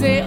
这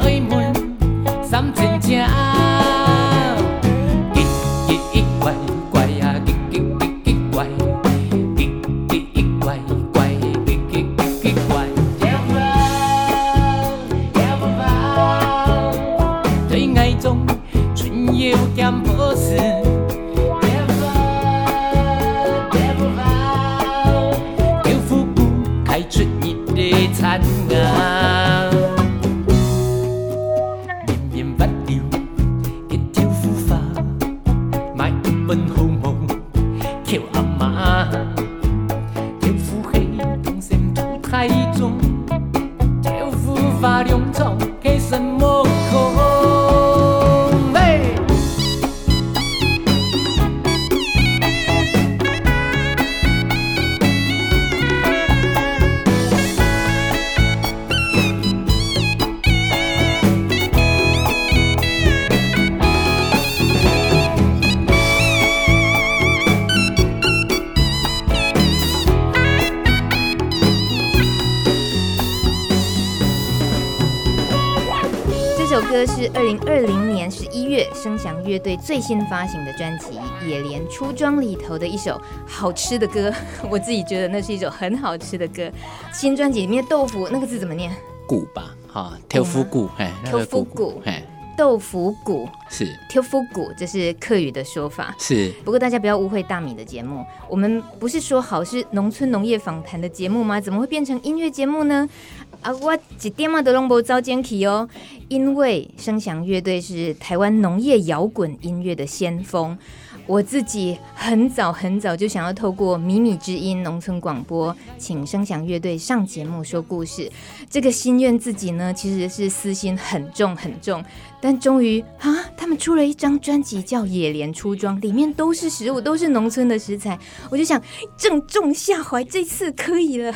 最新发行的专辑《野莲出庄》里头的一首好吃的歌，我自己觉得那是一首很好吃的歌。新专辑里面豆腐那个字怎么念？骨吧，哈，豆腐骨，哎，豆腐骨，哎，豆腐骨是豆腐骨，这是客语的说法。是，不过大家不要误会大米的节目，我们不是说好是农村农业访谈的节目吗？怎么会变成音乐节目呢？啊，我一点嘛都拢无走进去哦，因为声响乐队是台湾农业摇滚音乐的先锋。我自己很早很早就想要透过迷你之音农村广播，请声响乐队上节目说故事。这个心愿自己呢，其实是私心很重很重。但终于啊，他们出了一张专辑叫《野莲出庄》，里面都是食物，都是农村的食材。我就想正中下怀，这次可以了。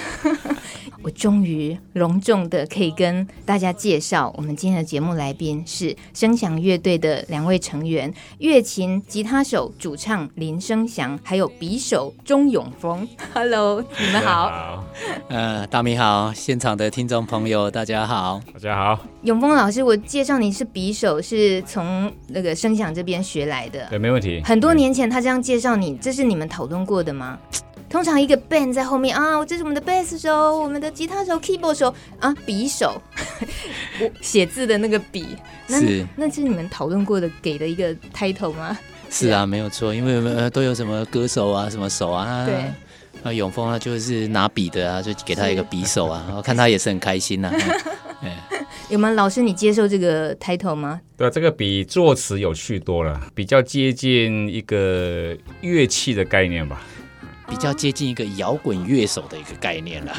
我终于隆重的可以跟大家介绍，我们今天的节目来宾是声响乐队的两位成员：乐琴、吉他手、主唱林声祥，还有匕首钟永峰。Hello，你们好。好。呃，大米好，现场的听众朋友大家好，大家好。永峰老师，我介绍你是笔。手是从那个声响这边学来的，对，没问题。很多年前他这样介绍你，这是你们讨论过的吗？通常一个 band 在后面啊，这是我们的贝斯手，我们的吉他手、keyboard 手啊，笔手，我写字的那个笔，那是那是你们讨论过的给的一个 title 吗？是啊，没有错，因为呃都有什么歌手啊，什么手啊，对，那永峰啊就是拿笔的啊，就给他一个笔手啊，我看他也是很开心呐、啊。有吗？老师，你接受这个 title 吗？对啊，这个比作词有趣多了，比较接近一个乐器的概念吧。比较接近一个摇滚乐手的一个概念了，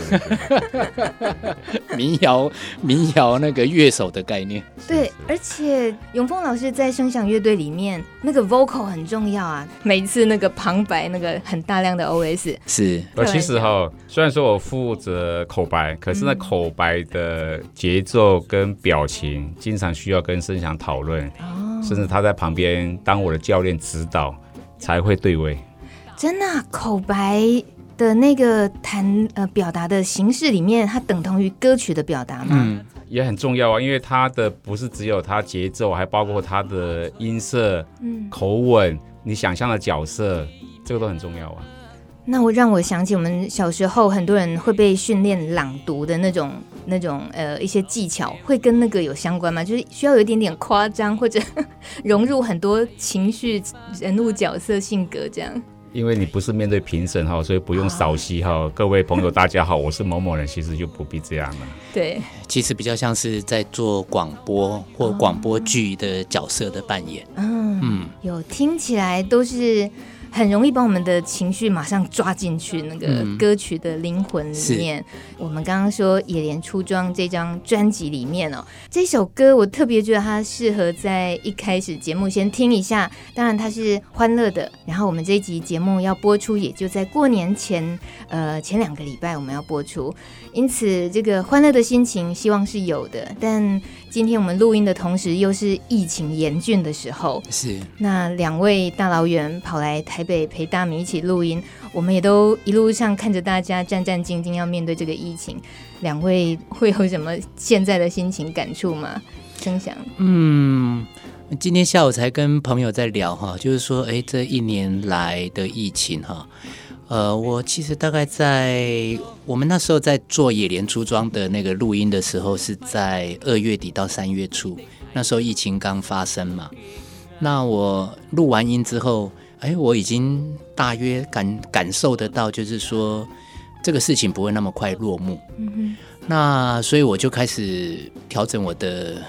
民谣民谣那个乐手的概念。对，而且永丰老师在声响乐队里面那个 vocal 很重要啊，每一次那个旁白那个很大量的 OS 是。而其实哈，虽然说我负责口白，可是那口白的节奏跟表情经常需要跟声响讨论。哦甚至他在旁边当我的教练指导，才会对位。真的、啊，口白的那个弹呃表达的形式里面，它等同于歌曲的表达吗？嗯，也很重要啊，因为它的不是只有它节奏，还包括它的音色、嗯、口吻，你想象的角色，这个都很重要啊。那我让我想起我们小时候，很多人会被训练朗读的那种、那种呃一些技巧，会跟那个有相关吗？就是需要有一点点夸张，或者 融入很多情绪、人物角色、性格这样。因为你不是面对评审哈，所以不用扫息哈。各位朋友，大家好，我是某某人，其实就不必这样了。对，其实比较像是在做广播或广播剧的角色的扮演。嗯嗯，有听起来都是。很容易把我们的情绪马上抓进去那个歌曲的灵魂里面。嗯、我们刚刚说《野莲出装》这张专辑里面哦，这首歌我特别觉得它适合在一开始节目先听一下。当然它是欢乐的，然后我们这一集节目要播出也就在过年前，呃，前两个礼拜我们要播出，因此这个欢乐的心情希望是有的。但今天我们录音的同时又是疫情严峻的时候，是那两位大老远跑来台。北陪大米一起录音，我们也都一路上看着大家战战兢兢要面对这个疫情，两位会有什么现在的心情感触吗？声响，嗯，今天下午才跟朋友在聊哈，就是说，哎，这一年来的疫情哈，呃，我其实大概在我们那时候在做野莲出装的那个录音的时候，是在二月底到三月初，那时候疫情刚发生嘛，那我录完音之后。哎，我已经大约感感受得到，就是说这个事情不会那么快落幕。嗯。那所以我就开始调整我的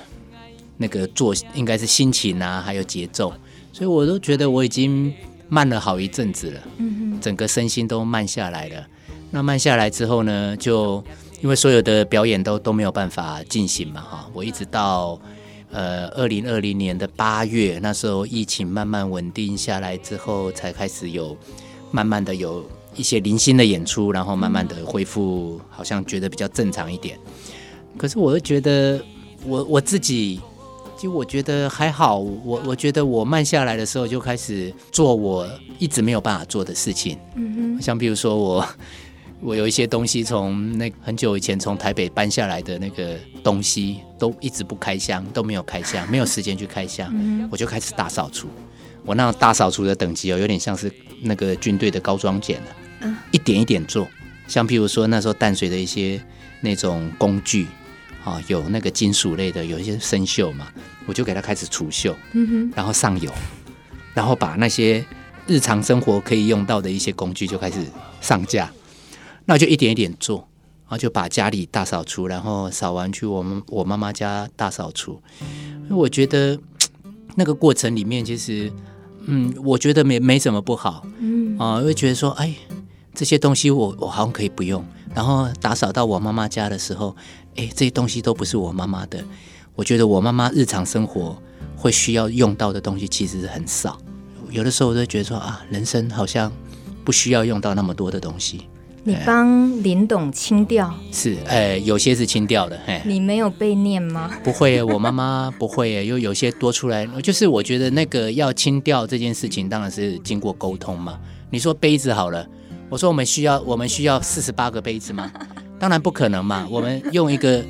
那个做，应该是心情啊，还有节奏。所以我都觉得我已经慢了好一阵子了。嗯哼。整个身心都慢下来了。那慢下来之后呢，就因为所有的表演都都没有办法进行嘛，哈，我一直到。呃，二零二零年的八月，那时候疫情慢慢稳定下来之后，才开始有慢慢的有一些零星的演出，然后慢慢的恢复，好像觉得比较正常一点。可是我又觉得我，我我自己，就我觉得还好。我我觉得我慢下来的时候，就开始做我一直没有办法做的事情。嗯哼，像比如说我。我有一些东西从那很久以前从台北搬下来的那个东西，都一直不开箱，都没有开箱，没有时间去开箱，我就开始大扫除。我那大扫除的等级哦，有点像是那个军队的高装检了，一点一点做。像譬如说那时候淡水的一些那种工具啊，有那个金属类的，有一些生锈嘛，我就给它开始除锈，然后上油，然后把那些日常生活可以用到的一些工具就开始上架。那就一点一点做，然后就把家里大扫除，然后扫完去我们我妈妈家大扫除。我觉得那个过程里面，其实嗯，我觉得没没什么不好，嗯啊，会觉得说，哎，这些东西我我好像可以不用。然后打扫到我妈妈家的时候，哎，这些东西都不是我妈妈的。我觉得我妈妈日常生活会需要用到的东西其实是很少。有的时候我都觉得说啊，人生好像不需要用到那么多的东西。你帮林董清掉是，哎，有些是清掉的，哎，你没有被念吗？不会，我妈妈不会，因为有些多出来，就是我觉得那个要清掉这件事情，当然是经过沟通嘛。你说杯子好了，我说我们需要，我们需要四十八个杯子吗？当然不可能嘛。我们用一个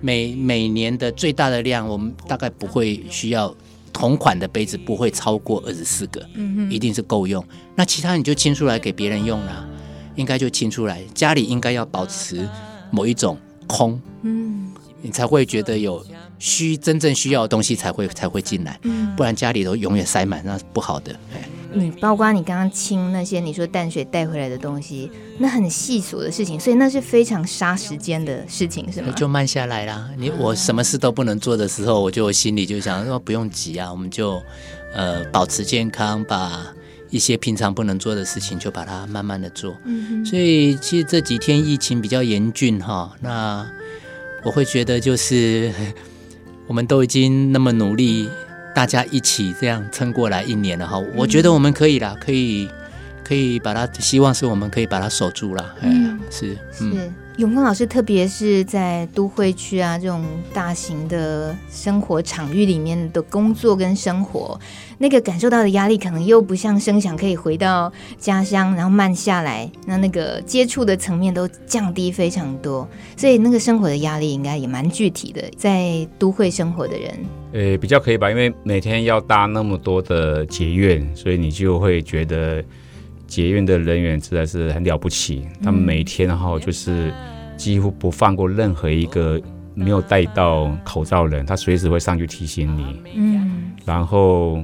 每每年的最大的量，我们大概不会需要同款的杯子，不会超过二十四个，嗯，一定是够用。那其他你就清出来给别人用了。应该就清出来，家里应该要保持某一种空，嗯，你才会觉得有需真正需要的东西才会才会进来，嗯，不然家里头永远塞满，那是不好的。你包括你刚刚清那些你说淡水带回来的东西，那很细琐的事情，所以那是非常杀时间的事情，是吗？就慢下来啦。你我什么事都不能做的时候，我就心里就想说不用急啊，我们就呃保持健康把。一些平常不能做的事情，就把它慢慢的做。嗯哼。所以其实这几天疫情比较严峻哈，那我会觉得就是 我们都已经那么努力，大家一起这样撑过来一年了哈，我觉得我们可以啦，可以。可以把它，希望是我们可以把它守住了。嗯，是是。嗯永丰老师，特别是在都会区啊这种大型的生活场域里面的工作跟生活，那个感受到的压力，可能又不像声响可以回到家乡，然后慢下来，那那个接触的层面都降低非常多，所以那个生活的压力应该也蛮具体的。在都会生活的人，呃，比较可以吧，因为每天要搭那么多的捷运，所以你就会觉得。捷运的人员实在是很了不起，他们每天哈就是几乎不放过任何一个没有戴到口罩的人，他随时会上去提醒你。嗯，然后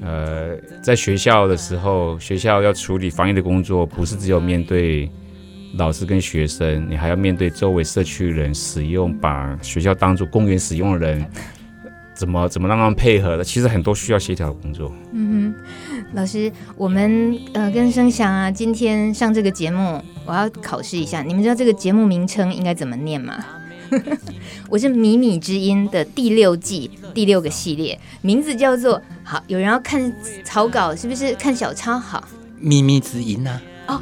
呃，在学校的时候，学校要处理防疫的工作，不是只有面对老师跟学生，你还要面对周围社区人使用，把学校当作公园使用的人，怎么怎么让他们配合的？其实很多需要协调的工作。嗯哼。老师，我们呃跟声响啊，今天上这个节目，我要考试一下。你们知道这个节目名称应该怎么念吗？我是米米之音的第六季第六个系列，名字叫做好。有人要看草稿，是不是看小抄？好，咪咪之音啊，哦，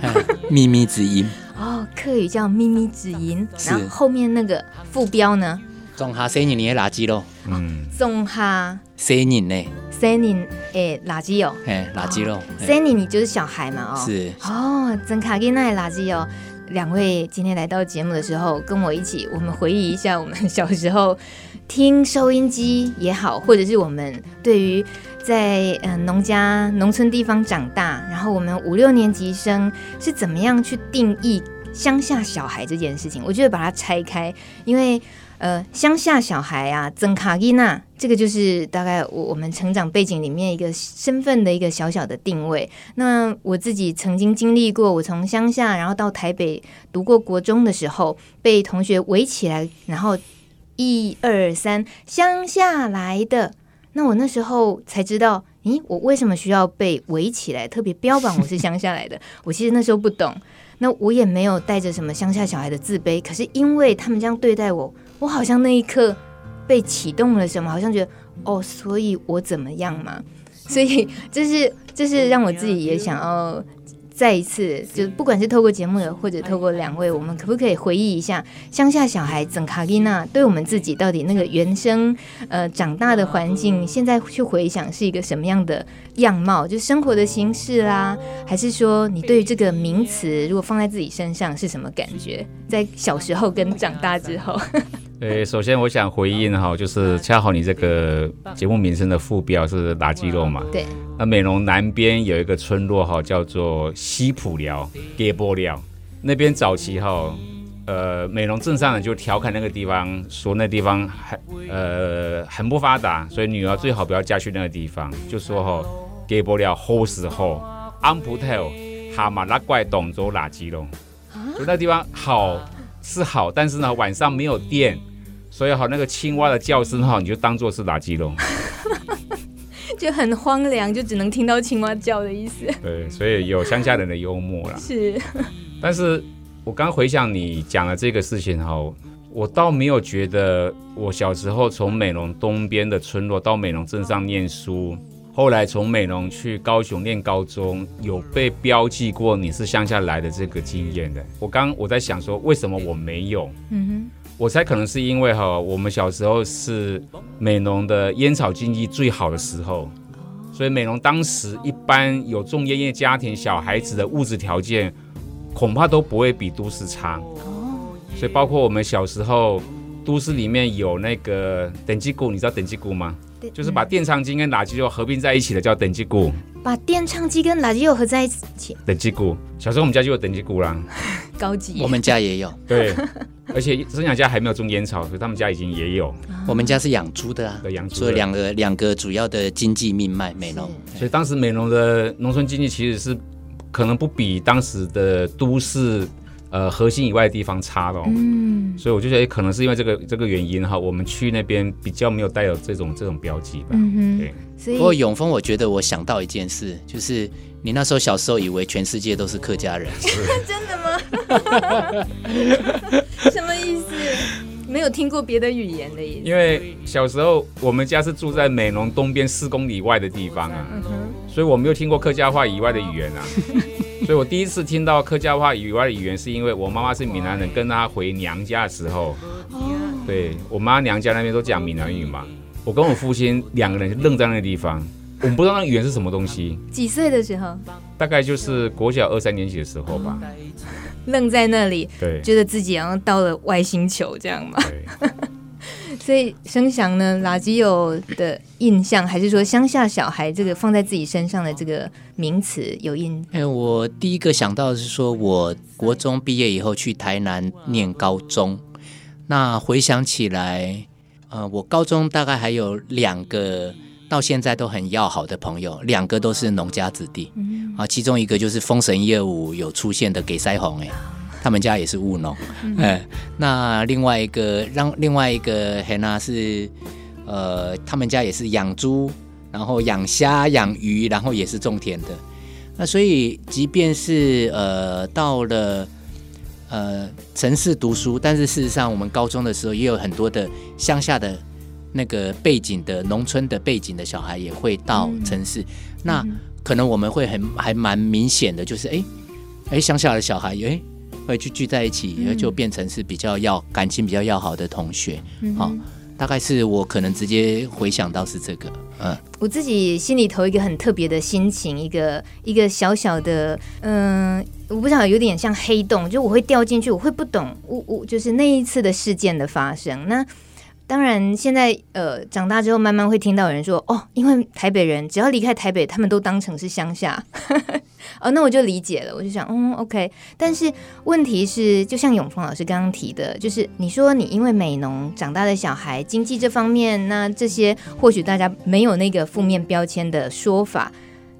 咪咪之音哦，客语叫咪咪之音，然后后面那个副标呢？种下生年的垃圾咯，嗯，种下生年呢？生年诶垃圾哦，哎，垃圾咯，生年你就是小孩嘛，哦，是哦，种下囡仔的垃圾哦。两位今天来到节目的时候，跟我一起，我们回忆一下我们小时候听收音机也好，或者是我们对于在嗯农家农村地方长大，然后我们五六年级生是怎么样去定义乡下小孩这件事情？我觉得把它拆开，因为。呃，乡下小孩啊，曾卡伊娜，这个就是大概我我们成长背景里面一个身份的一个小小的定位。那我自己曾经经历过，我从乡下然后到台北读过国中的时候，被同学围起来，然后一二三，乡下来的。那我那时候才知道，咦，我为什么需要被围起来，特别标榜我是乡下来的？我其实那时候不懂，那我也没有带着什么乡下小孩的自卑，可是因为他们这样对待我。我好像那一刻被启动了什么，好像觉得哦，所以我怎么样嘛？所以这是这是让我自己也想要再一次，就不管是透过节目的，或者透过两位，我们可不可以回忆一下乡下小孩整卡丽娜对我们自己到底那个原生呃长大的环境，现在去回想是一个什么样的样貌？就生活的形式啦，还是说你对于这个名词，如果放在自己身上是什么感觉？在小时候跟长大之后。呃，首先我想回应哈，就是恰好你这个节目名称的副标是垃圾肉嘛？对。那美容南边有一个村落哈，叫做西普寮、给波寮。那边早期哈，呃，美容镇上人就调侃那个地方，说那地方很呃很不发达，所以女儿最好不要嫁去那个地方。就说哈，给波寮好时候，安普特哈马拉怪董州垃圾肉，就那地方好。是好，但是呢，晚上没有电，所以好那个青蛙的叫声哈，你就当做是垃圾咯，就很荒凉，就只能听到青蛙叫的意思。对，所以有乡下人的幽默啦。是，但是我刚回想你讲的这个事情哈，我倒没有觉得我小时候从美浓东边的村落到美浓镇上念书。后来从美浓去高雄念高中，有被标记过你是乡下来的这个经验的。我刚我在想说，为什么我没有？嗯哼，我猜可能是因为哈，我们小时候是美浓的烟草经济最好的时候，所以美浓当时一般有种烟叶家庭小孩子的物质条件，恐怕都不会比都市差。哦，所以包括我们小时候，都市里面有那个等级股，你知道等级股吗？就是把电唱机跟垃圾肉合并在一起的，叫等级股。把电唱机跟垃圾油合在一起，等级股。小时候我们家就有等级股啦，高级。我们家也有，对。而且生养家还没有种烟草，所以他们家已经也有。我们家是养猪的啊，养猪。所以两个两个主要的经济命脉，美农。所以当时美农的农村经济其实是可能不比当时的都市。呃，核心以外的地方差了，嗯，所以我就觉得可能是因为这个这个原因哈，我们去那边比较没有带有这种这种标记吧，嗯哼，对。所以不过永丰，我觉得我想到一件事，就是你那时候小时候以为全世界都是客家人，真的吗？什么意思？没有听过别的语言的意思？因为小时候我们家是住在美浓东边四公里外的地方啊，嗯，所以我没有听过客家话以外的语言啊。所以我第一次听到客家话以外的语言，是因为我妈妈是闽南人，跟她回娘家的时候，对我妈娘家那边都讲闽南语嘛，我跟我父亲两个人就愣在那个地方，我们不知道那个语言是什么东西。几岁的时候？大概就是国小二三年级的时候吧。愣在那里，对，觉得自己好像到了外星球这样嘛。对所以生祥呢，垃圾有的印象，还是说乡下小孩这个放在自己身上的这个名词有印？哎，我第一个想到的是说，我国中毕业以后去台南念高中，那回想起来，呃，我高中大概还有两个到现在都很要好的朋友，两个都是农家子弟，啊，其中一个就是《封神一二五》有出现的给腮红哎。他们家也是务农，嗯、哎，那另外一个让另外一个黑娜是，呃，他们家也是养猪，然后养虾、养鱼，然后也是种田的。那所以，即便是呃到了呃城市读书，但是事实上，我们高中的时候也有很多的乡下的那个背景的农村的背景的小孩也会到城市。嗯、那可能我们会很还蛮明显的，就是哎哎乡下的小孩哎。会去聚在一起，然后就变成是比较要感情比较要好的同学，好、嗯哦，大概是我可能直接回想到是这个，嗯，我自己心里头一个很特别的心情，一个一个小小的，嗯，我不晓得有点像黑洞，就我会掉进去，我会不懂，我我就是那一次的事件的发生，那。当然，现在呃长大之后，慢慢会听到有人说哦，因为台北人只要离开台北，他们都当成是乡下。哦，那我就理解了，我就想，嗯，OK。但是问题是，就像永丰老师刚刚提的，就是你说你因为美农长大的小孩，经济这方面，那这些或许大家没有那个负面标签的说法。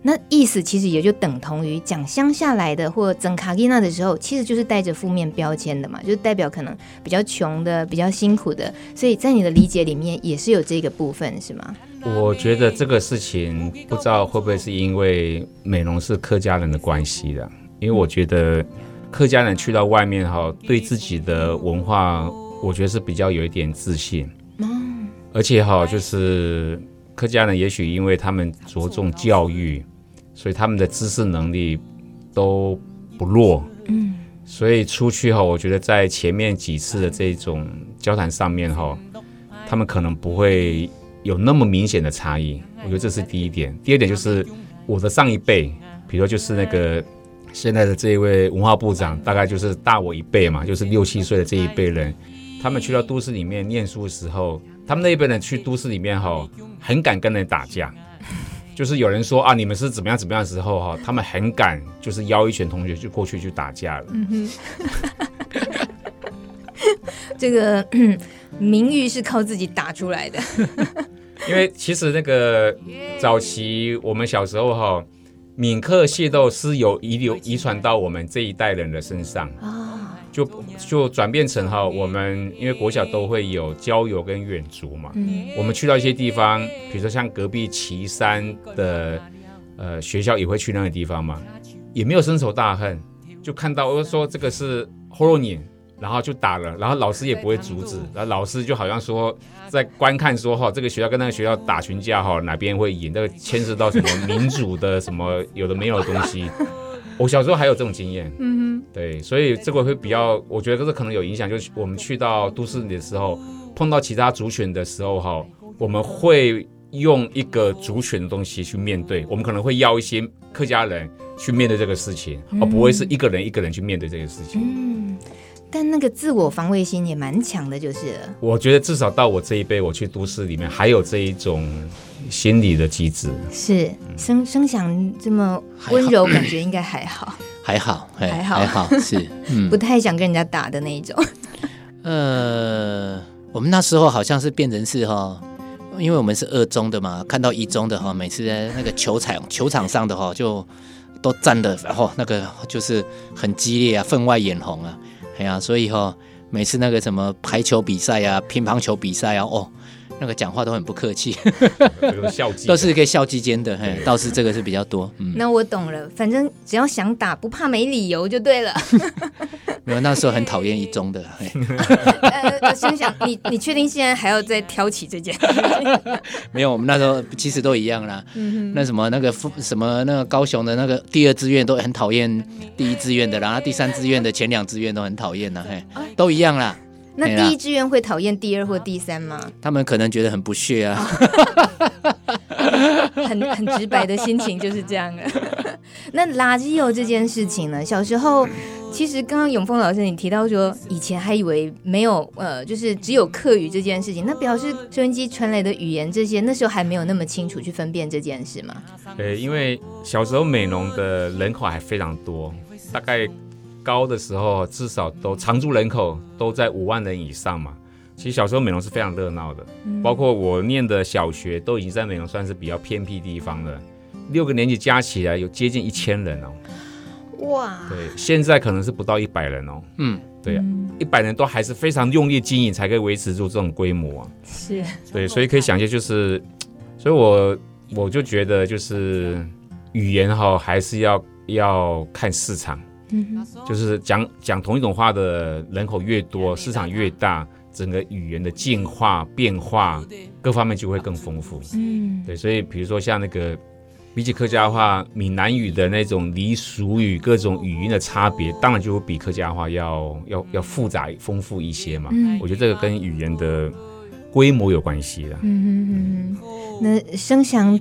那意思其实也就等同于讲乡下来的或整卡吉娜的时候，其实就是带着负面标签的嘛，就代表可能比较穷的、比较辛苦的。所以在你的理解里面也是有这个部分，是吗？我觉得这个事情不知道会不会是因为美容是客家人的关系的，因为我觉得客家人去到外面哈，对自己的文化，我觉得是比较有一点自信。而且哈，就是客家人也许因为他们着重教育。所以他们的知识能力都不弱，嗯，所以出去哈，我觉得在前面几次的这种交谈上面哈，他们可能不会有那么明显的差异。我觉得这是第一点。第二点就是我的上一辈，比如说就是那个现在的这一位文化部长，大概就是大我一辈嘛，就是六七岁的这一辈人，他们去到都市里面念书的时候，他们那一辈人去都市里面哈，很敢跟人打架。就是有人说啊，你们是怎么样怎么样的时候哈，他们很敢，就是邀一群同学就过去去打架了。嗯哼，这个名誉是靠自己打出来的。因为其实那个早期我们小时候哈，闽客械斗是有遗留遗传到我们这一代人的身上。啊。就就转变成哈，我们因为国小都会有郊游跟远足嘛，嗯，我们去到一些地方，比如说像隔壁旗山的呃学校也会去那个地方嘛，也没有深仇大恨，就看到我说这个是霍洛尼，然后就打了，然后老师也不会阻止，然后老师就好像说在观看说哈，这个学校跟那个学校打群架哈，哪边会赢，那个牵涉到什么民主的什么有的没有的东西。我小时候还有这种经验，嗯哼，对，所以这个会比较，我觉得这可能有影响。就是我们去到都市里的时候，碰到其他族群的时候，哈，我们会用一个族群的东西去面对。我们可能会要一些客家人去面对这个事情，嗯、而不会是一个人一个人去面对这个事情。嗯，但那个自我防卫心也蛮强的，就是了。我觉得至少到我这一辈，我去都市里面还有这一种。心理的机制是声声响这么温柔，感觉应该还好，还好，还好，还好，是，嗯，不太想跟人家打的那一种。呃，我们那时候好像是变成是哈，因为我们是二中的嘛，看到一中的哈，每次在那个球场球场上的哈，就都站的，然后那个就是很激烈啊，分外眼红啊，哎呀，所以哈，每次那个什么排球比赛啊，乒乓球比赛啊，哦。那个讲话都很不客气，都是笑肌，都是可以笑肌间的，嘿，倒是这个是比较多。嗯，那我懂了，反正只要想打，不怕没理由就对了。没有，那时候很讨厌一中的。呃，心想你，你确定现在还要再挑起这件事？没有，我们那时候其实都一样啦。嗯、那什么那个什么那个高雄的那个第二志愿都很讨厌第一志愿的，然后第三志愿的前两志愿都很讨厌呐，嘿，都一样啦。那第一志愿会讨厌第二或第三吗？他们可能觉得很不屑啊，很很直白的心情就是这样的。那垃圾油这件事情呢？小时候其实刚刚永峰老师你提到说，以前还以为没有呃，就是只有课语这件事情，那表示收音机传来的语言这些，那时候还没有那么清楚去分辨这件事吗？呃，因为小时候美浓的人口还非常多，大概。高的时候，至少都常住人口都在五万人以上嘛。其实小时候美容是非常热闹的，嗯、包括我念的小学都已经在美容算是比较偏僻地方了。六个年级加起来有接近一千人哦。哇！对，现在可能是不到一百人哦。嗯，对，一百人都还是非常用力经营才可以维持住这种规模啊。是。对，所以可以想见，就是，所以我我就觉得，就是语言哈，还是要要看市场。嗯，就是讲讲同一种话的人口越多，市场越大，整个语言的进化变化各方面就会更丰富。嗯，对，所以比如说像那个比起客家话，闽南语的那种俚俗语，各种语音的差别，当然就会比客家话要要要复杂丰富一些嘛。嗯，我觉得这个跟语言的规模有关系的。嗯哼哼哼，那生祥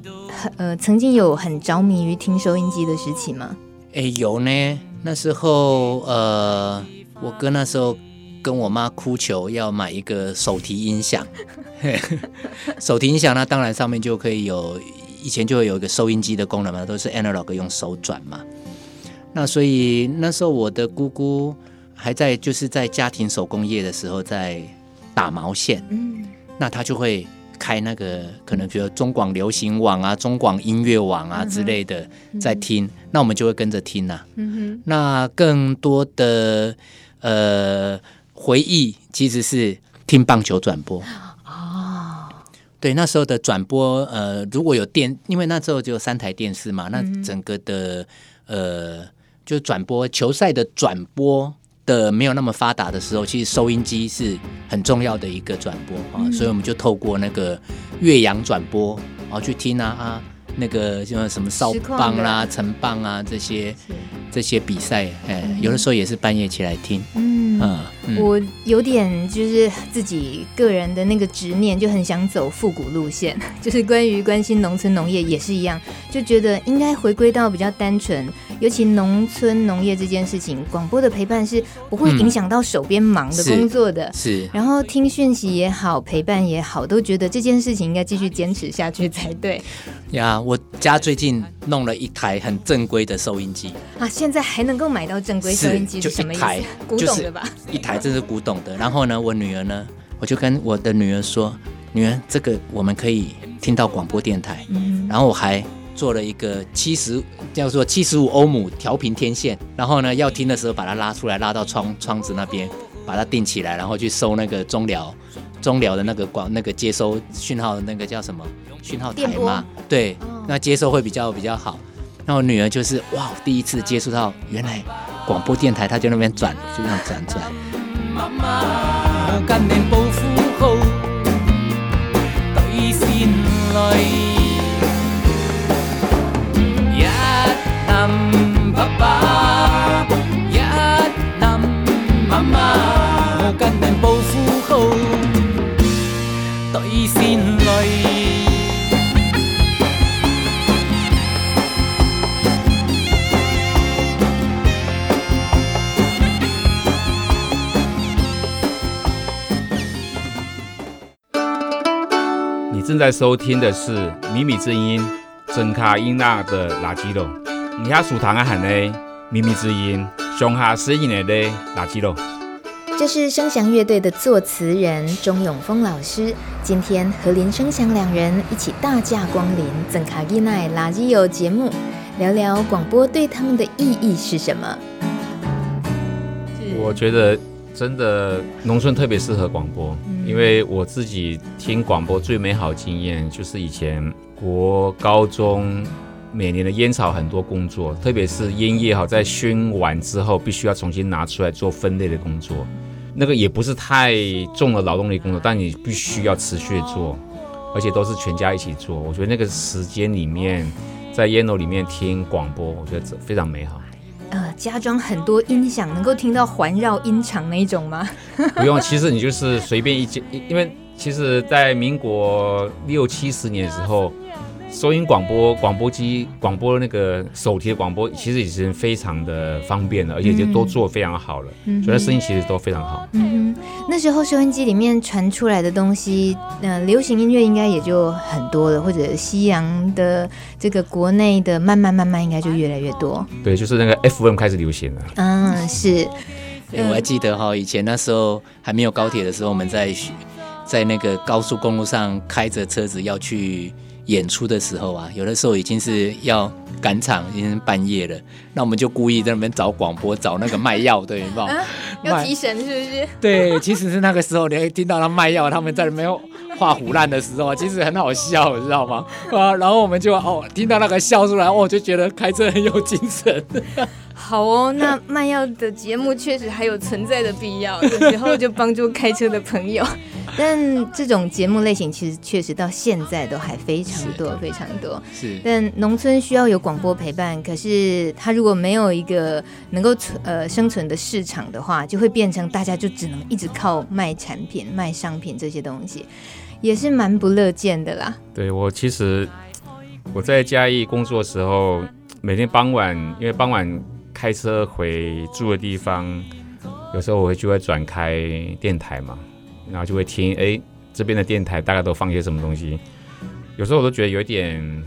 呃曾经有很着迷于听收音机的时期吗？哎，有呢。那时候，呃，我哥那时候跟我妈哭求要买一个手提音响，手提音响那当然上面就可以有，以前就会有一个收音机的功能嘛，都是 analog 用手转嘛。那所以那时候我的姑姑还在，就是在家庭手工业的时候在打毛线，嗯，那她就会。开那个可能比如中广流行网啊、中广音乐网啊之类的在听，嗯、那我们就会跟着听呐、啊。嗯、哼那更多的呃回忆其实是听棒球转播。哦，对，那时候的转播呃，如果有电，因为那时候就有三台电视嘛，那整个的呃就转播球赛的转播。的没有那么发达的时候，其实收音机是很重要的一个转播啊，嗯、所以我们就透过那个越洋转播，然后去听啊啊，那个像什么少棒啦、啊、成棒啊这些是这些比赛，哎，嗯、有的时候也是半夜起来听。嗯，嗯我有点就是自己个人的那个执念，就很想走复古路线，就是关于关心农村农业也是一样，就觉得应该回归到比较单纯。尤其农村农业这件事情，广播的陪伴是不会影响到手边忙的工作的。嗯、是，是然后听讯息也好，陪伴也好，都觉得这件事情应该继续坚持下去才对。呀，我家最近弄了一台很正规的收音机啊，现在还能够买到正规收音机是什么意思？古董的吧？一台这是古董的。然后呢，我女儿呢，我就跟我的女儿说：“女儿，这个我们可以听到广播电台。嗯”然后我还。做了一个七十叫做七十五欧姆调频天线，然后呢，要听的时候把它拉出来，拉到窗窗子那边，把它定起来，然后去收那个中寮中寮的那个广那个接收讯号的那个叫什么讯号台嘛？对，那接收会比较比较好。那我女儿就是哇，第一次接触到原来广播电台，她就那边转，就这样转转。你正在收听的是《米米之音》。真卡音那的垃圾咯，你下属堂啊喊嘞，米米之音，上下声音的嘞垃圾咯。这是生祥乐队的作词人钟永峰老师，今天和林生祥两人一起大驾光临真卡音那垃圾友节目，聊聊广播对他们的意义是什么。我觉得真的农村特别适合广播，嗯、因为我自己听广播最美好经验就是以前国高中每年的烟草很多工作，特别是烟叶好在熏完之后必须要重新拿出来做分类的工作，那个也不是太重的劳动力工作，但你必须要持续做，而且都是全家一起做。我觉得那个时间里面在烟楼里面听广播，我觉得这非常美好。呃，加装很多音响，能够听到环绕音场那一种吗？不用，其实你就是随便一接，因为其实，在民国六七十年的时候。收音广播、广播机、广播那个手提的广播，其实已经非常的方便了，而且就都做非常好了，嗯、所以声音其实都非常好。嗯哼，那时候收音机里面传出来的东西，呃，流行音乐应该也就很多了，或者西洋的这个国内的，慢慢慢慢应该就越来越多。对，就是那个 FM 开始流行了。嗯，是。对，我还记得哈，以前那时候还没有高铁的时候，我们在在那个高速公路上开着车子要去。演出的时候啊，有的时候已经是要赶场，已经半夜了。那我们就故意在那边找广播，找那个卖药的，有没有？啊、要提神是不是？对，其实是那个时候，你会听到他卖药，他们在那边画虎烂的时候，其实很好笑，你知道吗？啊，然后我们就哦，听到那个笑出来，哦，就觉得开车很有精神。好哦，那卖药的节目确实还有存在的必要，有时候就帮助开车的朋友。但这种节目类型其实确实到现在都还非常多，非常多。是，但农村需要有广播陪伴，可是它如果没有一个能够存呃生存的市场的话，就会变成大家就只能一直靠卖产品、卖商品这些东西，也是蛮不乐见的啦。对，我其实我在嘉义工作的时候，每天傍晚，因为傍晚开车回住的地方，有时候我会就会转开电台嘛。然后就会听，哎，这边的电台大概都放些什么东西？有时候我都觉得有点，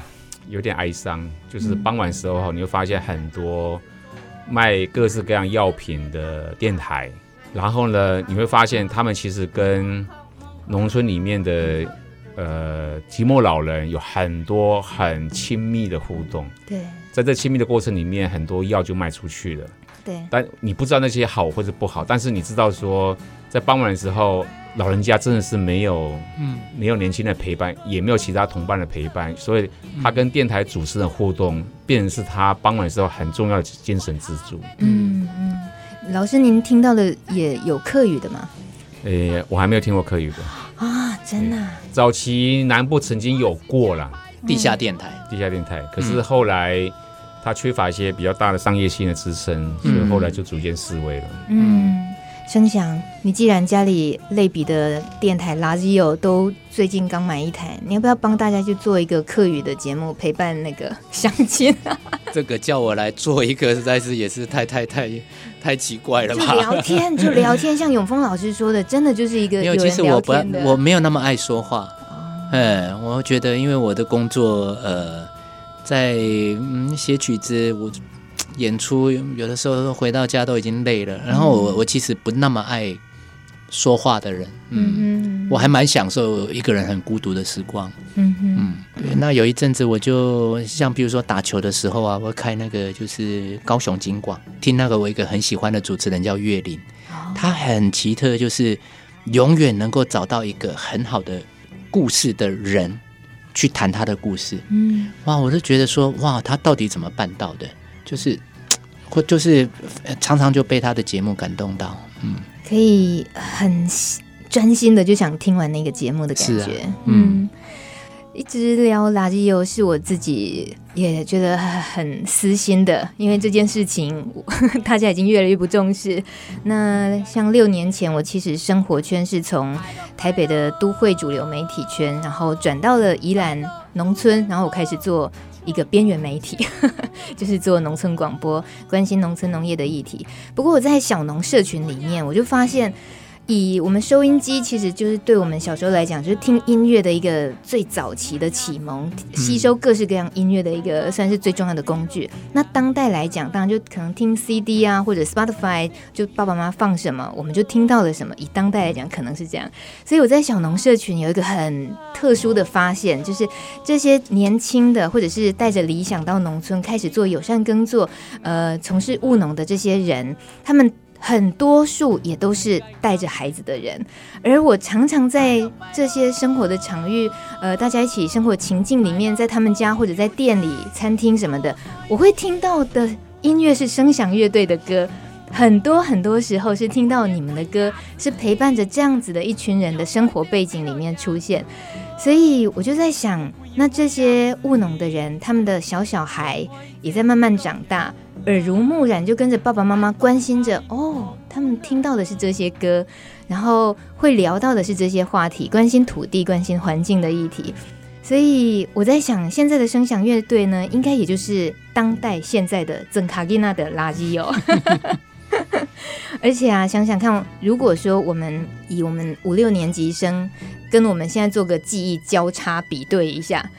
有点哀伤。就是傍晚时候，你会发现很多卖各式各样药品的电台，然后呢，你会发现他们其实跟农村里面的呃寂寞老人有很多很亲密的互动。对，在这亲密的过程里面，很多药就卖出去了。对，但你不知道那些好或者不好，但是你知道说，在傍晚的时候。老人家真的是没有，嗯，没有年轻的陪伴，也没有其他同伴的陪伴，所以他跟电台主持人互动，变成是他傍晚时候很重要的精神支柱。嗯嗯，老师，您听到的也有客语的吗？呃、欸，我还没有听过客语的啊，真的、啊。早期南部曾经有过了地下电台，地下电台，可是后来他缺乏一些比较大的商业性的支撑，所以后来就逐渐式微了。嗯。嗯声响，你既然家里类比的电台垃圾有都最近刚买一台，你要不要帮大家去做一个客语的节目陪伴那个相亲？这个叫我来做一个，实在是也是太太太太奇怪了吧？就聊天，就聊天，像永峰老师说的，真的就是一个有人聊天的。因为其实我不，我没有那么爱说话。嗯，嗯，我觉得因为我的工作，呃，在嗯写曲子，我。演出有的时候回到家都已经累了，然后我我其实不那么爱说话的人，嗯，嗯，我还蛮享受一个人很孤独的时光，嗯嗯，对。那有一阵子我就像比如说打球的时候啊，我开那个就是高雄金广，听那个我一个很喜欢的主持人叫岳林，他很奇特，就是永远能够找到一个很好的故事的人去谈他的故事，嗯，哇，我就觉得说哇，他到底怎么办到的？就是。或就是常常就被他的节目感动到，嗯，可以很专心的就想听完那个节目的感觉，啊、嗯，嗯，一直聊垃圾油是我自己也觉得很私心的，因为这件事情 大家已经越来越不重视。那像六年前，我其实生活圈是从台北的都会主流媒体圈，然后转到了宜兰农村，然后我开始做。一个边缘媒体，就是做农村广播，关心农村农业的议题。不过我在小农社群里面，我就发现。以我们收音机，其实就是对我们小时候来讲，就是听音乐的一个最早期的启蒙，吸收各式各样音乐的一个算是最重要的工具。那当代来讲，当然就可能听 CD 啊，或者 Spotify，就爸爸妈妈放什么，我们就听到了什么。以当代来讲，可能是这样。所以我在小农社群有一个很特殊的发现，就是这些年轻的或者是带着理想到农村开始做友善耕作，呃，从事务农的这些人，他们。很多数也都是带着孩子的人，而我常常在这些生活的场域，呃，大家一起生活情境里面，在他们家或者在店里、餐厅什么的，我会听到的音乐是声响乐队的歌，很多很多时候是听到你们的歌，是陪伴着这样子的一群人的生活背景里面出现，所以我就在想，那这些务农的人，他们的小小孩也在慢慢长大。耳濡目染，就跟着爸爸妈妈关心着哦，他们听到的是这些歌，然后会聊到的是这些话题，关心土地、关心环境的议题。所以我在想，现在的声响乐队呢，应该也就是当代现在的曾卡吉娜的垃圾哦。而且啊，想想看，如果说我们以我们五六年级生跟我们现在做个记忆交叉比对一下，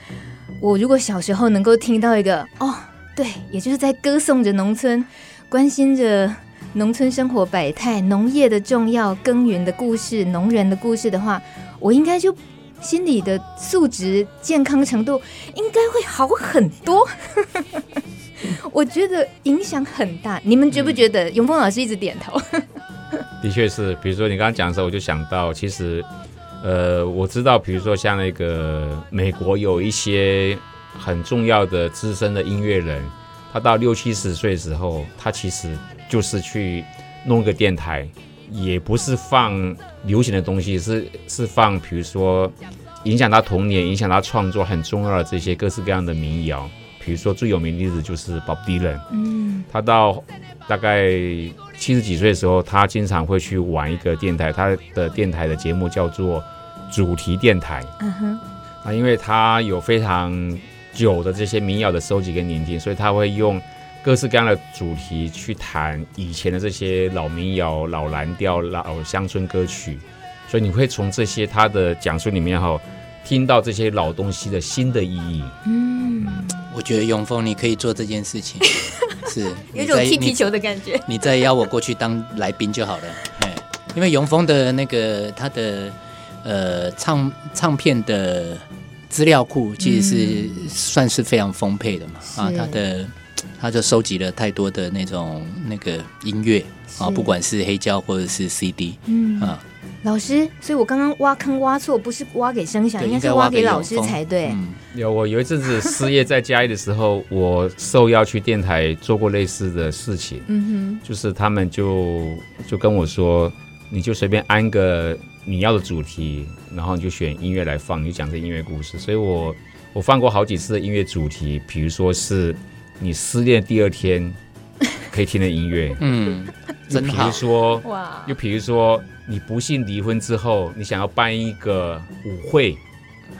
我如果小时候能够听到一个哦。对，也就是在歌颂着农村，关心着农村生活百态、农业的重要、耕耘的故事、农人的故事的话，我应该就心理的素质、健康程度应该会好很多。我觉得影响很大，你们觉不觉得？永丰老师一直点头。的确是，比如说你刚刚讲的时候，我就想到，其实，呃，我知道，比如说像那个美国有一些。很重要的资深的音乐人，他到六七十岁的时候，他其实就是去弄个电台，也不是放流行的东西，是是放，比如说影响他童年、影响他创作很重要的这些各式各样的民谣。比如说最有名的例子就是 Bob Dylan，嗯，他到大概七十几岁的时候，他经常会去玩一个电台，他的电台的节目叫做主题电台。嗯哼，啊，因为他有非常久的这些民谣的收集跟聆听，所以他会用各式各样的主题去谈以前的这些老民谣、老蓝调、老乡村歌曲，所以你会从这些他的讲述里面哈，听到这些老东西的新的意义。嗯，我觉得永峰你可以做这件事情，是有一种踢皮球的感觉。你再邀我过去当来宾就好了，因为永峰的那个他的呃唱唱片的。资料库其实是算是非常丰沛的嘛，嗯、啊，他的他就收集了太多的那种那个音乐啊，不管是黑胶或者是 CD，嗯。啊，老师，所以我刚刚挖坑挖错，不是挖给声响，应该是挖给老师才对。嗯、有我有一阵子失业在家里的时候，我受邀去电台做过类似的事情，嗯哼，就是他们就就跟我说，你就随便安个。你要的主题，然后你就选音乐来放，你就讲这音乐故事。所以我我放过好几次的音乐主题，比如说是你失恋第二天可以听的音乐，嗯，真好。比如说哇，又比如说你不幸离婚之后，你想要办一个舞会，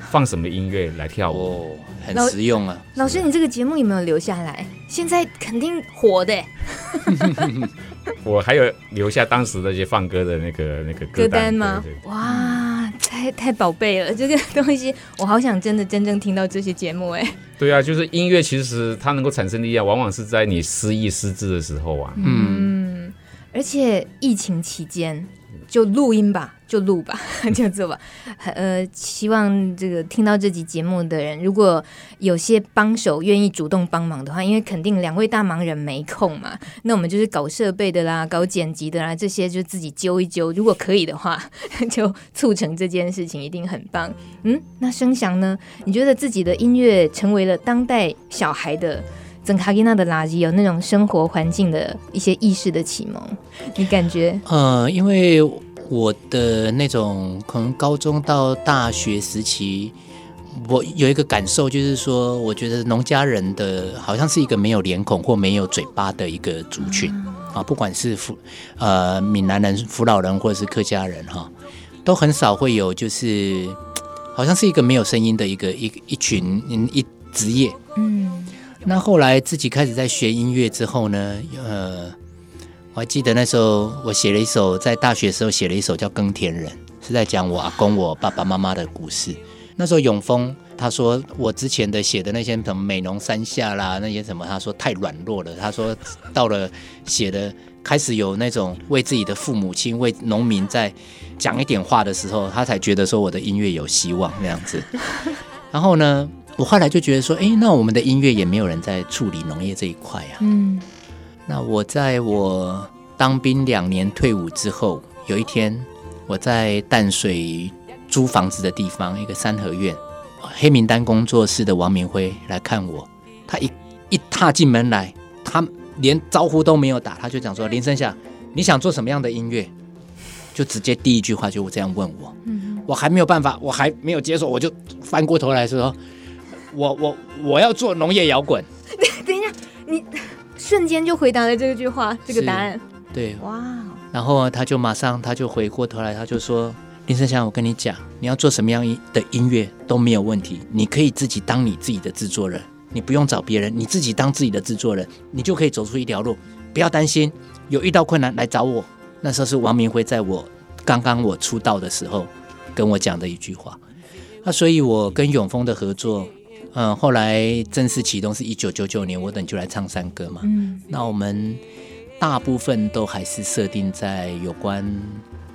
放什么音乐来跳舞？哦，很实用啊。老师，你这个节目有没有留下来？现在肯定火的。我还有留下当时那些放歌的那个那个歌单，歌单吗？对对对，哇，太太宝贝了！这个东西我好想真的真正听到这些节目哎。对啊，就是音乐，其实它能够产生力量，往往是在你失意失智的时候啊。嗯，而且疫情期间就录音吧。就录吧，就做吧。呃，希望这个听到这集节目的人，如果有些帮手愿意主动帮忙的话，因为肯定两位大忙人没空嘛。那我们就是搞设备的啦，搞剪辑的啦，这些就自己揪一揪。如果可以的话，就促成这件事情，一定很棒。嗯，那声响呢？你觉得自己的音乐成为了当代小孩的曾卡吉娜的垃圾，有那种生活环境的一些意识的启蒙？你感觉？呃，因为。我的那种可能高中到大学时期，我有一个感受，就是说，我觉得农家人的好像是一个没有脸孔或没有嘴巴的一个族群啊，不管是福呃闽南人、福佬人或者是客家人哈，都很少会有，就是好像是一个没有声音的一个一一群一职业。嗯，那后来自己开始在学音乐之后呢，呃。我还记得那时候，我写了一首，在大学的时候写了一首叫《耕田人》，是在讲我阿公、我爸爸妈妈的故事。那时候永丰他说我之前的写的那些什么美浓三下啦，那些什么，他说太软弱了。他说到了写的开始有那种为自己的父母亲、为农民在讲一点话的时候，他才觉得说我的音乐有希望那样子。然后呢，我后来就觉得说，哎，那我们的音乐也没有人在处理农业这一块啊。嗯。那我在我当兵两年退伍之后，有一天我在淡水租房子的地方，一个三合院，黑名单工作室的王明辉来看我。他一一踏进门来，他连招呼都没有打，他就讲说：“林生夏，你想做什么样的音乐？”就直接第一句话就这样问我。嗯，我还没有办法，我还没有接受，我就翻过头来说：“我我我要做农业摇滚。”等一下，你瞬间就回答了这句话，这个答案。对，哇！然后他就马上他就回过头来，他就说：“林生祥，我跟你讲，你要做什么样的音乐都没有问题，你可以自己当你自己的制作人，你不用找别人，你自己当自己的制作人，你就可以走出一条路。不要担心，有遇到困难来找我。”那时候是王明辉在我刚刚我出道的时候跟我讲的一句话。那所以，我跟永丰的合作。嗯，后来正式启动是一九九九年，我等就来唱山歌嘛。嗯，那我们大部分都还是设定在有关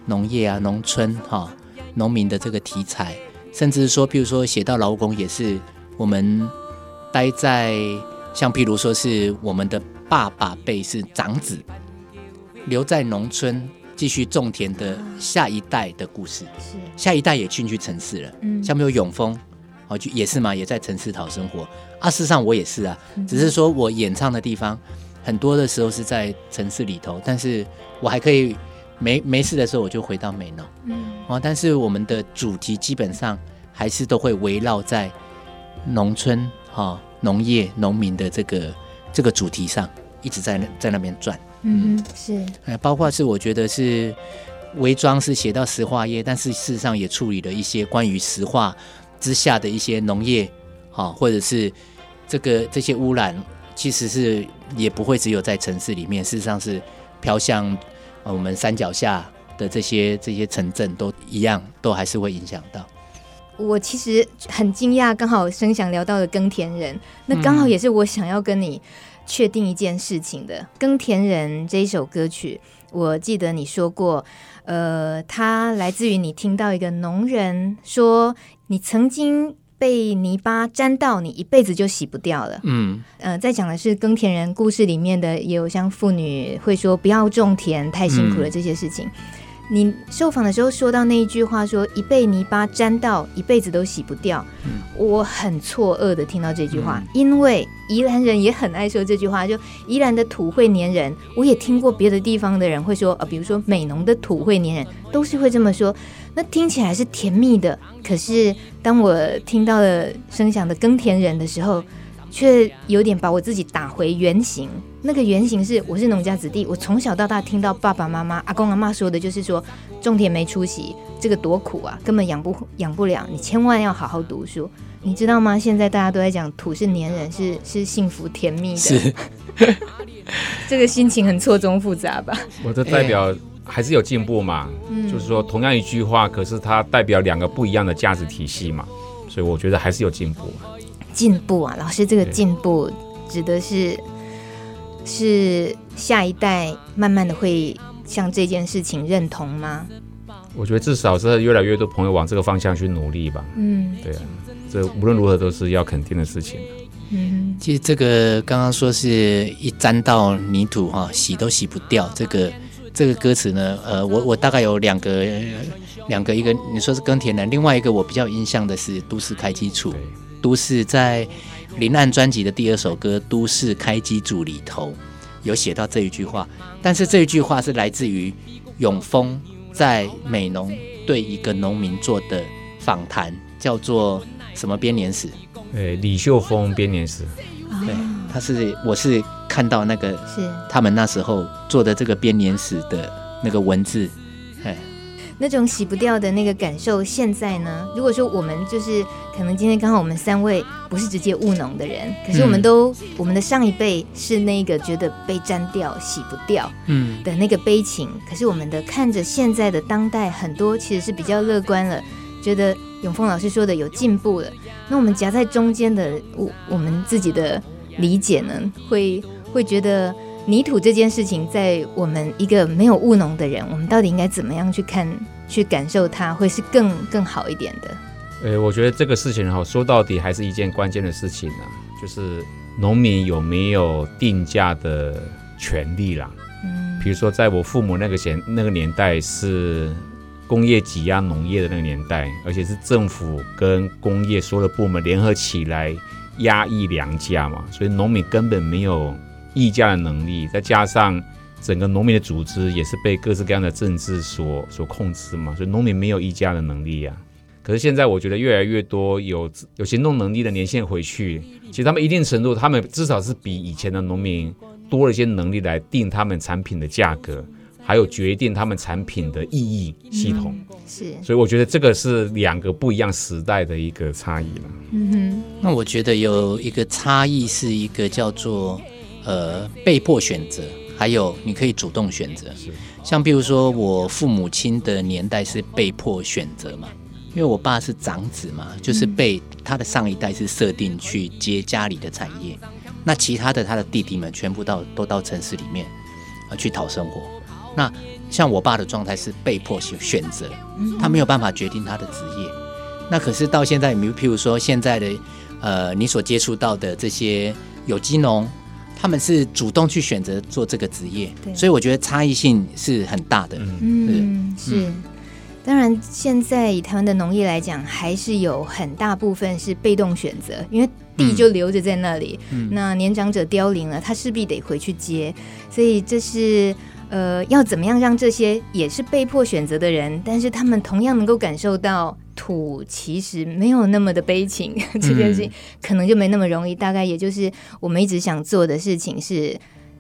农业啊、农村哈、农民的这个题材，甚至说，譬如说写到劳工，也是我们待在像譬如说是我们的爸爸辈是长子，留在农村继续种田的下一代的故事，是下一代也进去城市了。嗯，像没有永丰。哦，就也是嘛，也在城市讨生活啊。事实上我也是啊，只是说我演唱的地方很多的时候是在城市里头，但是我还可以没没事的时候我就回到美浓。嗯，哦，但是我们的主题基本上还是都会围绕在农村哈、农业、农民的这个这个主题上，一直在那在那边转。嗯，是，哎，包括是我觉得是伪装是写到石化业，但是事实上也处理了一些关于石化。之下的一些农业，哈，或者是这个这些污染，其实是也不会只有在城市里面，事实上是飘向我们山脚下的这些这些城镇都一样，都还是会影响到。我其实很惊讶，刚好生想聊到的耕田人，那刚好也是我想要跟你确定一件事情的。嗯、耕田人这一首歌曲，我记得你说过，呃，它来自于你听到一个农人说。你曾经被泥巴沾到，你一辈子就洗不掉了。嗯，呃，在讲的是耕田人故事里面的，也有像妇女会说不要种田，太辛苦了这些事情。嗯你受访的时候说到那一句话，说一被泥巴沾到，一辈子都洗不掉。嗯、我很错愕的听到这句话，嗯、因为宜兰人也很爱说这句话，就宜兰的土会粘人。我也听过别的地方的人会说，呃，比如说美浓的土会粘人，都是会这么说。那听起来是甜蜜的，可是当我听到了声响的耕田人的时候，却有点把我自己打回原形。那个原型是，我是农家子弟，我从小到大听到爸爸妈妈、阿公阿妈说的，就是说种田没出息，这个多苦啊，根本养不养不了，你千万要好好读书，你知道吗？现在大家都在讲土是粘人，是是幸福甜蜜的，是这个心情很错综复杂吧？我的 代表还是有进步嘛，嗯，就是说同样一句话，可是它代表两个不一样的价值体系嘛，所以我觉得还是有进步。进步啊，老师，这个进步指的是是下一代慢慢的会向这件事情认同吗？我觉得至少是越来越多朋友往这个方向去努力吧。嗯，对啊，这无论如何都是要肯定的事情。嗯，其实这个刚刚说是一沾到泥土哈，洗都洗不掉。这个这个歌词呢，呃，我我大概有两个两个，一个你说是耕田人，另外一个我比较印象的是都市开基处。都市在林岸专辑的第二首歌《都市开机组》里头有写到这一句话，但是这一句话是来自于永丰在美农对一个农民做的访谈，叫做什么编年史？对，李秀峰编年史。对，他是我是看到那个是他们那时候做的这个编年史的那个文字，哎。那种洗不掉的那个感受，现在呢？如果说我们就是可能今天刚好我们三位不是直接务农的人，可是我们都、嗯、我们的上一辈是那个觉得被沾掉、洗不掉嗯的那个悲情，嗯、可是我们的看着现在的当代很多其实是比较乐观了，觉得永丰老师说的有进步了。那我们夹在中间的我我们自己的理解呢，会会觉得。泥土这件事情，在我们一个没有务农的人，我们到底应该怎么样去看、去感受它，会是更更好一点的？呃，我觉得这个事情哈，说到底还是一件关键的事情啊，就是农民有没有定价的权利啦。嗯，比如说在我父母那个前那个年代是工业挤压农业的那个年代，而且是政府跟工业所有的部门联合起来压抑粮价嘛，所以农民根本没有议价的能力，再加上整个农民的组织也是被各式各样的政治所所控制嘛，所以农民没有议价的能力呀、啊。可是现在我觉得越来越多有有行动能力的年限回去，其实他们一定程度，他们至少是比以前的农民多了一些能力来定他们产品的价格，还有决定他们产品的意义系统。嗯、是，所以我觉得这个是两个不一样时代的一个差异了。嗯哼，那我觉得有一个差异是一个叫做呃被迫选择，还有你可以主动选择。像比如说我父母亲的年代是被迫选择嘛。因为我爸是长子嘛，就是被他的上一代是设定去接家里的产业，那其他的他的弟弟们全部到都到城市里面啊去讨生活。那像我爸的状态是被迫选选择，他没有办法决定他的职业。那可是到现在，比如譬如说现在的呃你所接触到的这些有机农，他们是主动去选择做这个职业，所以我觉得差异性是很大的。嗯，是。当然，现在以台湾的农业来讲，还是有很大部分是被动选择，因为地就留着在那里。嗯、那年长者凋零了，他势必得回去接，所以这是呃，要怎么样让这些也是被迫选择的人，但是他们同样能够感受到土其实没有那么的悲情，这件事情可能就没那么容易。大概也就是我们一直想做的事情是。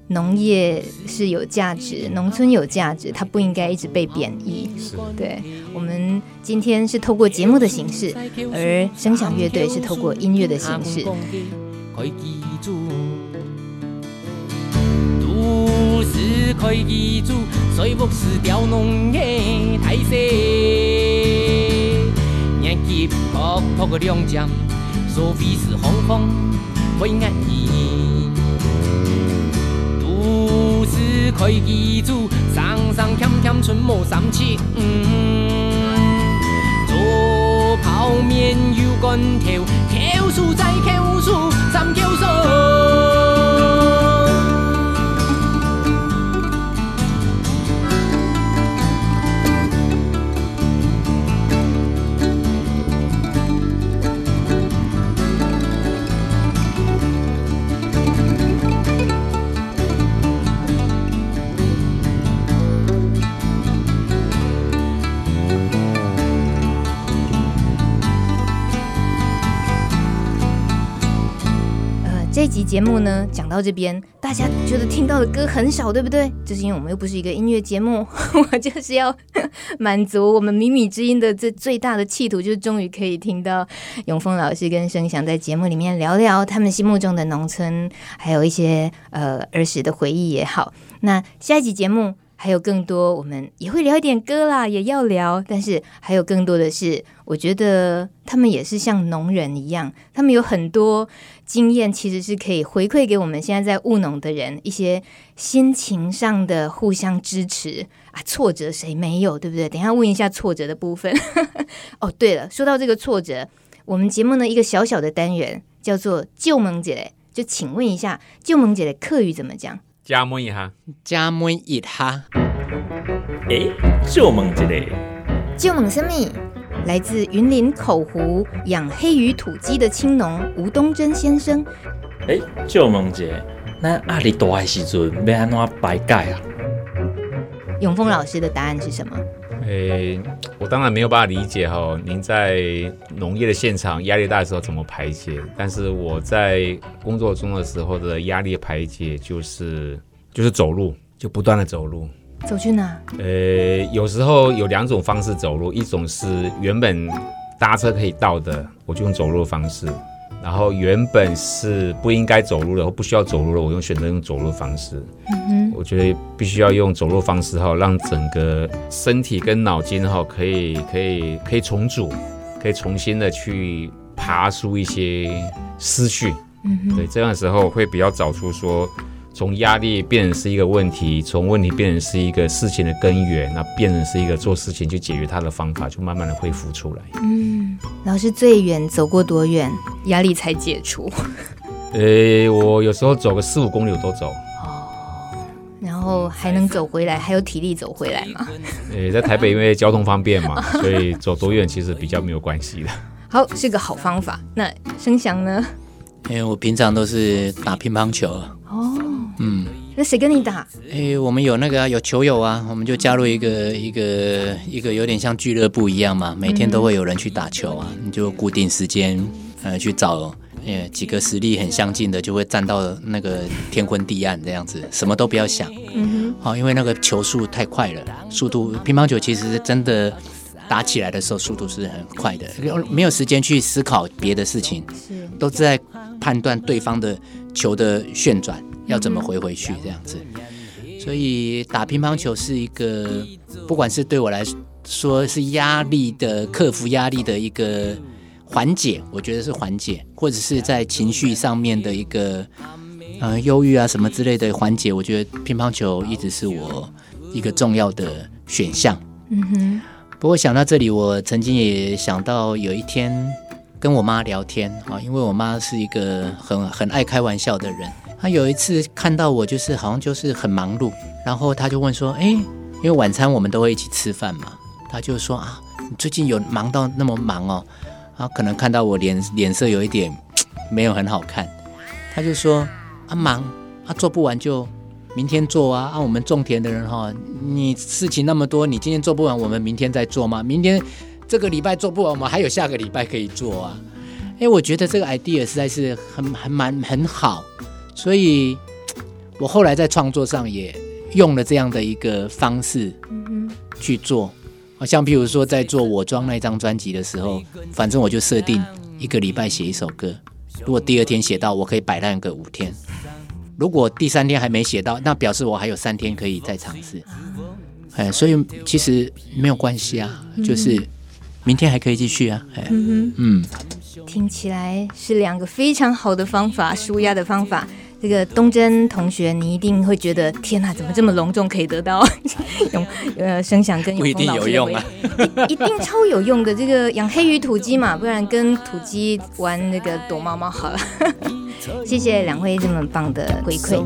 农业是有价值，农村有价值，它不应该一直被贬义。对，我们今天是透过节目的形式，而声响乐队是透过音乐的形式。可以记住，都市可以记住，虽不是调农业态势，年纪薄薄个两将，说彼此红红会安逸。都市可以记住，上上甜甜春末三七。做泡面有干条，口数再口数，三口数。集节目呢，讲到这边，大家觉得听到的歌很少，对不对？就是因为我们又不是一个音乐节目，我就是要满足我们米米之音的这最大的企图，就是终于可以听到永丰老师跟声响在节目里面聊聊他们心目中的农村，还有一些呃儿时的回忆也好。那下一集节目。还有更多，我们也会聊一点歌啦，也要聊。但是还有更多的是，我觉得他们也是像农人一样，他们有很多经验，其实是可以回馈给我们现在在务农的人一些心情上的互相支持啊。挫折谁没有，对不对？等一下问一下挫折的部分。哦，对了，说到这个挫折，我们节目呢一个小小的单元叫做“救萌姐”，就请问一下，“救萌姐”的客语怎么讲？加闷一下，加闷一下。哎，救萌一个，救萌什么？来自云林口湖养黑鱼土鸡的青农吴东珍先生。哎，救萌姐，那阿里大的时阵要安怎排解啊？永峰老师的答案是什么？诶，我当然没有办法理解哈，您在农业的现场压力大的时候怎么排解？但是我在工作中的时候的压力排解就是就是走路，就不断的走路。走去哪？呃，有时候有两种方式走路，一种是原本搭车可以到的，我就用走路的方式。然后原本是不应该走路的或不需要走路的，我用选择用走路的方式。嗯哼，我觉得必须要用走路方式哈，让整个身体跟脑筋哈可以可以可以重组，可以重新的去爬出一些思绪。嗯哼，对，这样的时候会比较找出说。从压力变成是一个问题，从问题变成是一个事情的根源，那变成是一个做事情去解决它的方法，就慢慢的恢复出来。嗯，老师最远走过多远，压力才解除？呃，我有时候走个四五公里我都走。哦，然后还能走回来，还有体力走回来嘛？诶，在台北因为交通方便嘛，所以走多远其实比较没有关系的。好，是个好方法。那生祥呢？因为我平常都是打乒乓球。哦，嗯，那谁跟你打？诶，我们有那个、啊、有球友啊，我们就加入一个一个一个有点像俱乐部一样嘛，每天都会有人去打球啊，你就固定时间呃去找。呃，几个实力很相近的就会站到那个天昏地暗这样子，什么都不要想。嗯哼，好，因为那个球速太快了，速度乒乓球其实真的打起来的时候速度是很快的，没有时间去思考别的事情，是都在判断对方的球的旋转要怎么回回去这样子。所以打乒乓球是一个，不管是对我来说是压力的克服压力的一个。缓解，我觉得是缓解，或者是在情绪上面的一个呃忧郁啊什么之类的缓解。我觉得乒乓球一直是我一个重要的选项。嗯哼。不过想到这里，我曾经也想到有一天跟我妈聊天啊，因为我妈是一个很很爱开玩笑的人。他有一次看到我，就是好像就是很忙碌，然后他就问说：“哎，因为晚餐我们都会一起吃饭嘛。”他就说：“啊，你最近有忙到那么忙哦？”啊可能看到我脸脸色有一点没有很好看，他就说：“啊忙啊做不完就明天做啊啊我们种田的人哈，你事情那么多，你今天做不完，我们明天再做吗？明天这个礼拜做不完，我们还有下个礼拜可以做啊。”哎，我觉得这个 idea 实在是很很蛮很好，所以我后来在创作上也用了这样的一个方式去做。好像譬如说，在做我装那张专辑的时候，反正我就设定一个礼拜写一首歌。如果第二天写到，我可以摆烂个五天；如果第三天还没写到，那表示我还有三天可以再尝试。哎，所以其实没有关系啊，就是明天还可以继续啊。哎，嗯，听起来是两个非常好的方法，舒压的方法。这个东真同学，你一定会觉得天哪，怎么这么隆重可以得到 永呃声响跟永丰老师的用啊，一定超有用的。这个养黑鱼土鸡嘛，不然跟土鸡玩那个躲猫猫好了。谢谢两位这么棒的回馈。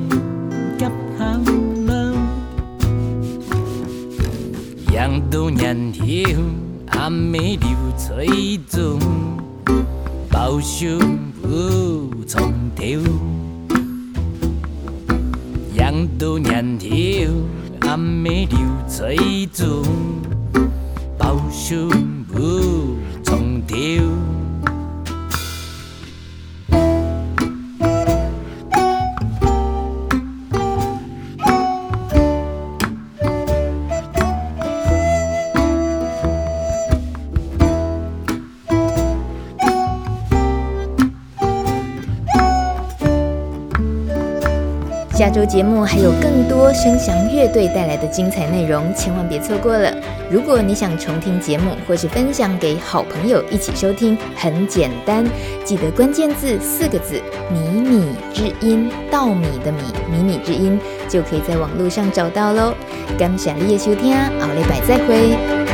羊肚年头，阿妹流水珠，包胸部从头。下周节目还有更多生祥乐队带来的精彩内容，千万别错过了。如果你想重听节目，或是分享给好朋友一起收听，很简单，记得关键字四个字“米米之音”，稻米的米，米米之音，就可以在网络上找到喽。感谢你的收听，后礼拜再会。